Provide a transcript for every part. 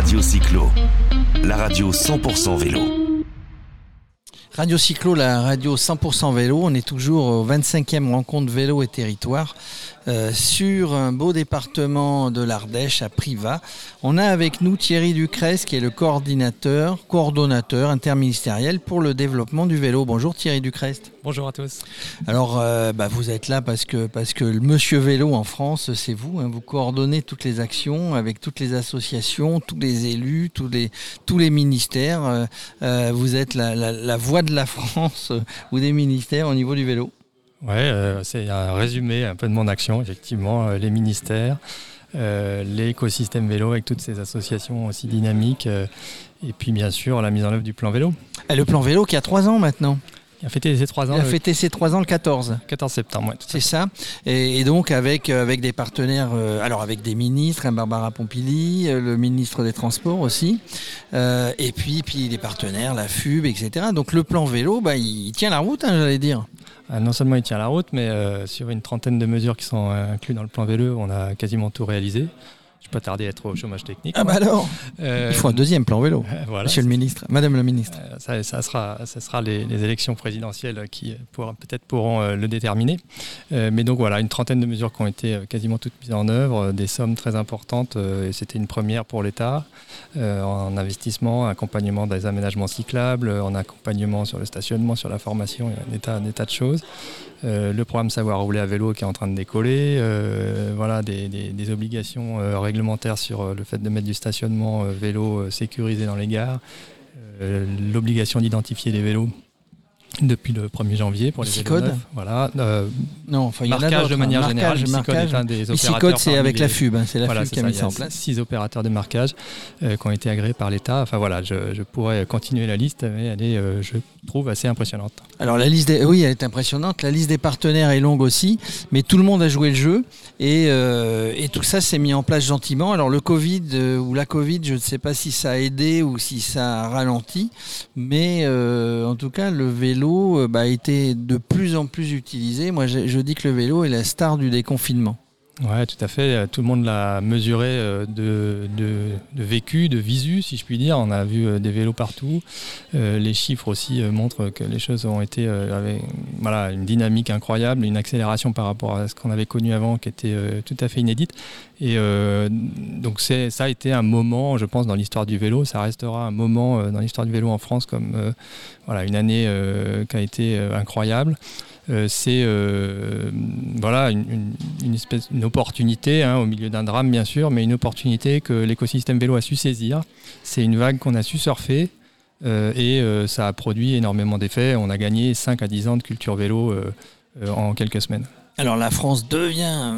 Radio Cyclo, la radio 100% vélo. Radio Cyclo, la radio 100% vélo. On est toujours au 25e rencontre vélo et territoire euh, sur un beau département de l'Ardèche à Privas. On a avec nous Thierry Ducrest qui est le coordinateur, coordonnateur interministériel pour le développement du vélo. Bonjour Thierry Ducrest. Bonjour à tous. Alors euh, bah, vous êtes là parce que, parce que le monsieur vélo en France, c'est vous. Hein. vous coordonnez toutes les actions avec toutes les associations, tous les élus, tous les, tous les ministères. Euh, vous êtes la, la, la voix de la France ou des ministères au niveau du vélo. Oui, euh, c'est un résumé un peu de mon action, effectivement, euh, les ministères, euh, l'écosystème vélo avec toutes ces associations aussi dynamiques, et puis bien sûr la mise en œuvre du plan vélo. Et le plan vélo qui a trois ans maintenant il a fêté ses trois ans. Il a fêté ses trois ans le 14. 14 septembre, oui. C'est ça. Et, et, donc avec, avec des partenaires, euh, alors avec des ministres, hein, Barbara Pompili, le ministre des Transports aussi, euh, et puis, puis des partenaires, la FUB, etc. Donc le plan vélo, bah, il, il tient la route, hein, j'allais dire. Ah, non seulement il tient la route, mais euh, sur une trentaine de mesures qui sont incluses dans le plan vélo, on a quasiment tout réalisé. Je ne pas tarder à être au chômage technique. Ah bah alors euh, Il faut un deuxième plan vélo, voilà. monsieur le ministre, madame le ministre. Euh, ça, ça, sera, ça sera les, les, élections présidentielles qui pour, peut-être pourront euh, le déterminer. Euh, mais donc voilà, une trentaine de mesures qui ont été quasiment toutes mises en œuvre, des sommes très importantes, et c'était une première pour l'État, en investissement, accompagnement des aménagements cyclables, en accompagnement sur le stationnement, sur la formation, il y a un état, un état de choses. Euh, le programme Savoir rouler à vélo qui est en train de décoller, euh, voilà, des, des, des obligations euh, réglementaires sur le fait de mettre du stationnement vélo sécurisé dans les gares, l'obligation d'identifier les vélos depuis le 1er janvier pour les Psychode Voilà. Euh, non, enfin, il y marquage de manière marquage, générale. Marquage, est un des opérateurs. c'est avec les... la FUB, hein, c'est la voilà, FUB qui a mis ça en place. Six opérateurs de marquage euh, qui ont été agréés par l'État. Enfin voilà, je, je, pourrais continuer la liste, mais elle est, euh, je trouve, assez impressionnante. Alors la liste, des... oui, elle est impressionnante. La liste des partenaires est longue aussi, mais tout le monde a joué le jeu et, et tout ça s'est mis en place gentiment. Alors le Covid ou la Covid, je ne sais pas si ça a aidé ou si ça a ralenti, mais en tout cas le vélo bah, a été de plus en plus utilisé. Moi, je dis que le vélo est la star du déconfinement. Oui, tout à fait. Tout le monde l'a mesuré euh, de, de, vécu, de visu, si je puis dire. On a vu euh, des vélos partout. Euh, les chiffres aussi montrent que les choses ont été avec voilà, une dynamique incroyable, une accélération par rapport à ce qu'on avait connu avant qui était tout à fait inédite. Et euh, donc ça a été un moment, je pense, dans l'histoire du vélo. Ça restera un moment dans l'histoire du vélo en France comme voilà, une année qui a été incroyable. c'est voilà une, une, espèce une opportunité hein, au milieu d'un drame bien sûr, mais une opportunité que l'écosystème vélo a su saisir. C'est une vague qu'on a su surfer et ça a produit énormément d'effets. On a gagné 5 à 10 ans de culture vélo en quelques semaines. Alors la France devient,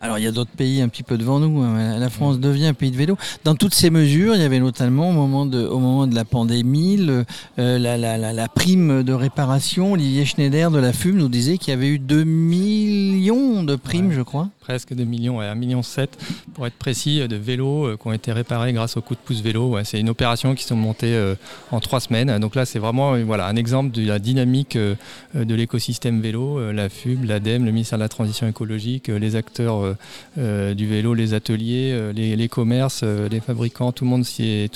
alors il y a d'autres pays un petit peu devant nous, hein, la France devient un pays de vélo. Dans toutes ces mesures, il y avait notamment au moment de, au moment de la pandémie, le, euh, la, la, la, la, prime de réparation. Olivier Schneider de la FUM nous disait qu'il y avait eu 2 millions de primes, ouais, je crois. Presque 2 millions, ouais, 1 million 7 pour être précis, de vélos euh, qui ont été réparés grâce au coup de pouce vélo. C'est une opération qui sont montées euh, en trois semaines. Donc là, c'est vraiment voilà, un exemple de la dynamique euh, de l'écosystème vélo, la FUB, l'ADEME, le ministère de la Transition écologique, les acteurs euh, du vélo, les ateliers, euh, les, les, commerces, euh, les fabricants, tout le monde s'est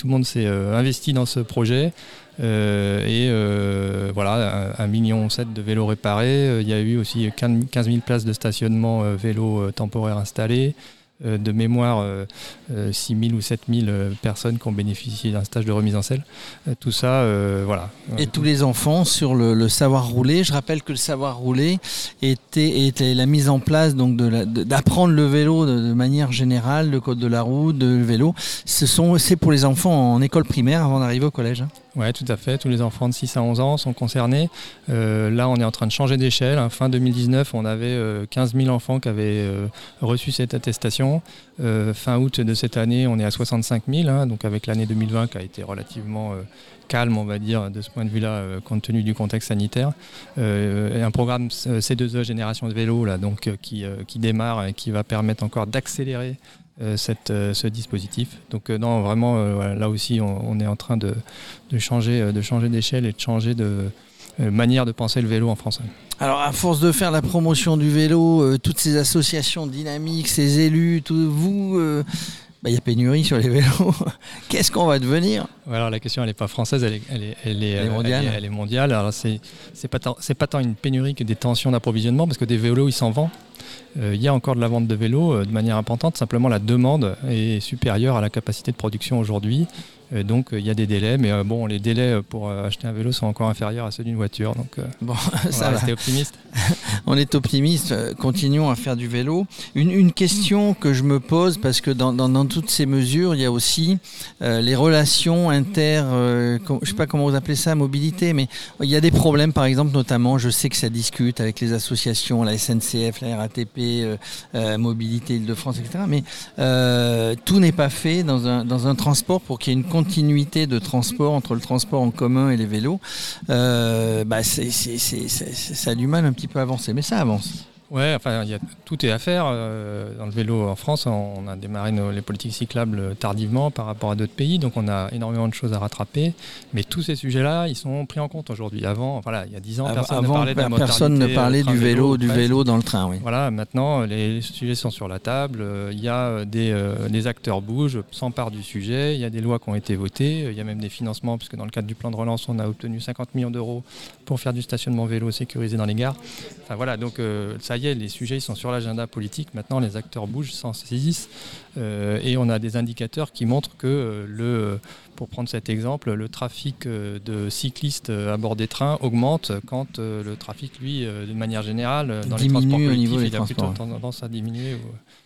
investi dans ce projet. Et voilà, un, un million sept de vélos réparés. Il y a eu aussi 15 000 places de stationnement vélo temporaire installées de mémoire euh, 6 000 ou 7 000 personnes qui ont bénéficié d'un stage de remise en selle. tout ça, euh, voilà. Et tous les enfants sur le, savoir rouler. Je rappelle que le savoir rouler était, la mise en place donc d'apprendre le vélo de, manière générale, le code de la route, de le vélo. Ce sont c'est pour les enfants en école primaire avant d'arriver au collège. Hein. Oui, tout à fait. Tous les enfants de 6 à 11 ans sont concernés. Euh, là, on est en train de changer d'échelle. Hein. Fin 2019, on avait euh, 15 000 enfants qui avaient euh, reçu cette attestation. Euh, fin août de cette année, on est à 65 000. Hein, donc avec l'année 2020 qui a été relativement euh, calme, on va dire, de ce point de vue-là, euh, compte tenu du contexte sanitaire. un programme C2E Génération de vélo, là, donc, qui, démarre et qui va permettre encore d'accélérer euh, cette, euh, ce dispositif. Donc euh, non, vraiment, là aussi, on, est en train de, changer de changer d'échelle et de changer de manière de penser le vélo en France. Alors, à force de faire la promotion du vélo, toutes ces associations dynamiques, ces élus, tout, vous bah, y a pénurie sur les vélos. Qu'est-ce qu'on va devenir Alors la question, elle n'est pas française, elle est, elle est, mondiale. Elle est, mondiale. Alors c'est pas, tant, pas tant une pénurie que des tensions d'approvisionnement, parce que des vélos, ils s'en vendent. Euh, il y a encore de la vente de vélos euh, de manière importante. Simplement, la demande est supérieure à la capacité de production aujourd'hui. Euh, donc il y a des délais, mais bon, les délais pour acheter un vélo sont encore inférieurs à ceux d'une voiture. Donc bon, ça va. optimiste. on est optimiste. Continuons à faire du vélo. Une, question que je me pose parce que dans, toutes ces mesures, il y a aussi les relations inter, je je sais pas comment vous appelez ça, mobilité, mais il y a des problèmes. Par exemple, notamment, je sais que ça discute avec les associations, la SNCF, la RATP, mobilité Île-de-France, etc. Mais tout n'est pas fait dans un, dans un transport pour qu'il y ait une continuité de transport entre le transport en commun et les vélos, euh, bah c'est, ça a du mal un petit peu à avancer, mais ça avance. Ouais, enfin, y a, tout est à faire. Euh, dans le vélo en France, on a démarré les politiques cyclables tardivement par rapport à d'autres pays, donc on a énormément de choses à rattraper. Mais tous ces sujets-là, ils sont pris en compte aujourd'hui. Avant, voilà, il y a 10 ans, personne ne parlait, de personne ne parlait du vélo, du vélo dans le train. Oui. Voilà, maintenant, les sujets sont sur la table. Il y a des, euh, des acteurs bougent, s'emparent du sujet. Il y a des lois qui ont été votées. Il y a même des financements, puisque dans le cadre du plan de relance, on a obtenu 50 millions d'euros pour faire du stationnement vélo sécurisé dans les gares. Enfin voilà, donc euh, ça y est, les sujets sont sur l'agenda politique. Maintenant, les acteurs bougent, s'en saisissent. Euh, et on a des indicateurs qui montrent que euh, le pour prendre cet exemple, le trafic euh, de cyclistes à bord des trains augmente quand le trafic, lui, de manière générale, dans les transports collectifs, il a plutôt tendance à diminuer.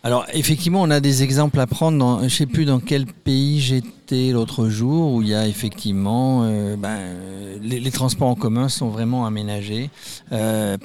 Alors, effectivement, on a des exemples à prendre. je ne sais plus dans quel pays j'étais l'autre jour, où il y a effectivement ben, les, transports en commun sont vraiment aménagés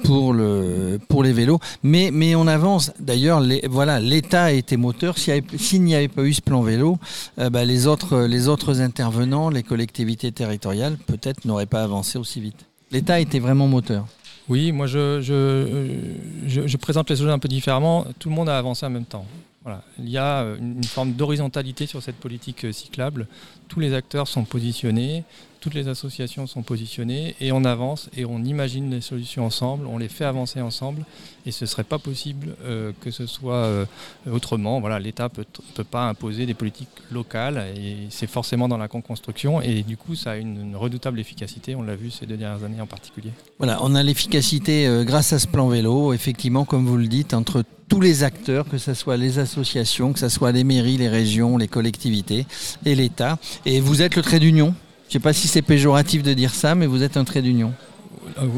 pour, le, pour les vélos. Mais, mais on avance. D'ailleurs, voilà, l'État a été moteur. S'il n'y avait pas eu ce plan vélo, ben, les, autres, les autres intervenants, les collectivités territoriales, peut-être n'auraient pas avancé aussi vite. L'État était vraiment moteur. Oui, moi je, je, présente les choses un peu différemment. Tout le monde a avancé en même temps. Voilà. Il y a une forme d'horizontalité sur cette politique euh, cyclable. Tous les acteurs sont positionnés toutes les associations sont positionnées et on avance et on imagine les solutions ensemble, on les fait avancer ensemble et ce ne serait pas possible euh, que ce soit euh, autrement. Voilà, L'État ne peut, pas imposer des politiques locales et c'est forcément dans la construction et du coup ça a une, redoutable efficacité, on l'a vu ces deux dernières années en particulier. Voilà, on a l'efficacité euh, grâce à ce plan vélo, effectivement comme vous le dites, entre tous les acteurs, que ce soit les associations, que ce soit les mairies, les régions, les collectivités et l'État. Et vous êtes le trait d'union? Je ne sais pas si c'est péjoratif de dire ça, mais vous êtes un trait d'union.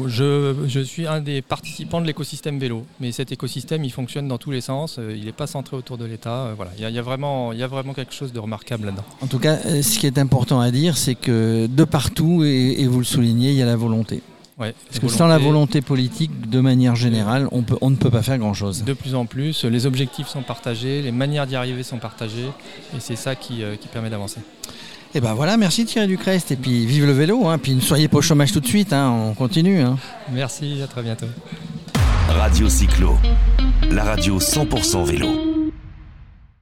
Je, je, suis un des participants de l'écosystème vélo, mais cet écosystème il fonctionne dans tous les sens, euh, il n'est pas centré autour de l'État. Euh, voilà. Il, y a, vraiment, il y a vraiment quelque chose de remarquable là-dedans. En tout cas, euh, ce qui est important à dire, c'est que de partout, et, vous le soulignez, il y a la volonté. Ouais, Parce que sans la volonté politique, de manière générale, on, peut, on ne peut pas faire grand-chose. De plus en plus, les objectifs sont partagés, les manières d'y arriver sont partagées, et c'est ça qui, qui permet d'avancer. Et eh ben voilà, merci Thierry Ducrest. Et puis vive le vélo, hein. puis ne soyez pas au chômage tout de suite, hein. on continue. Hein. Merci, à très bientôt. Radio Cyclo, la radio 100% vélo.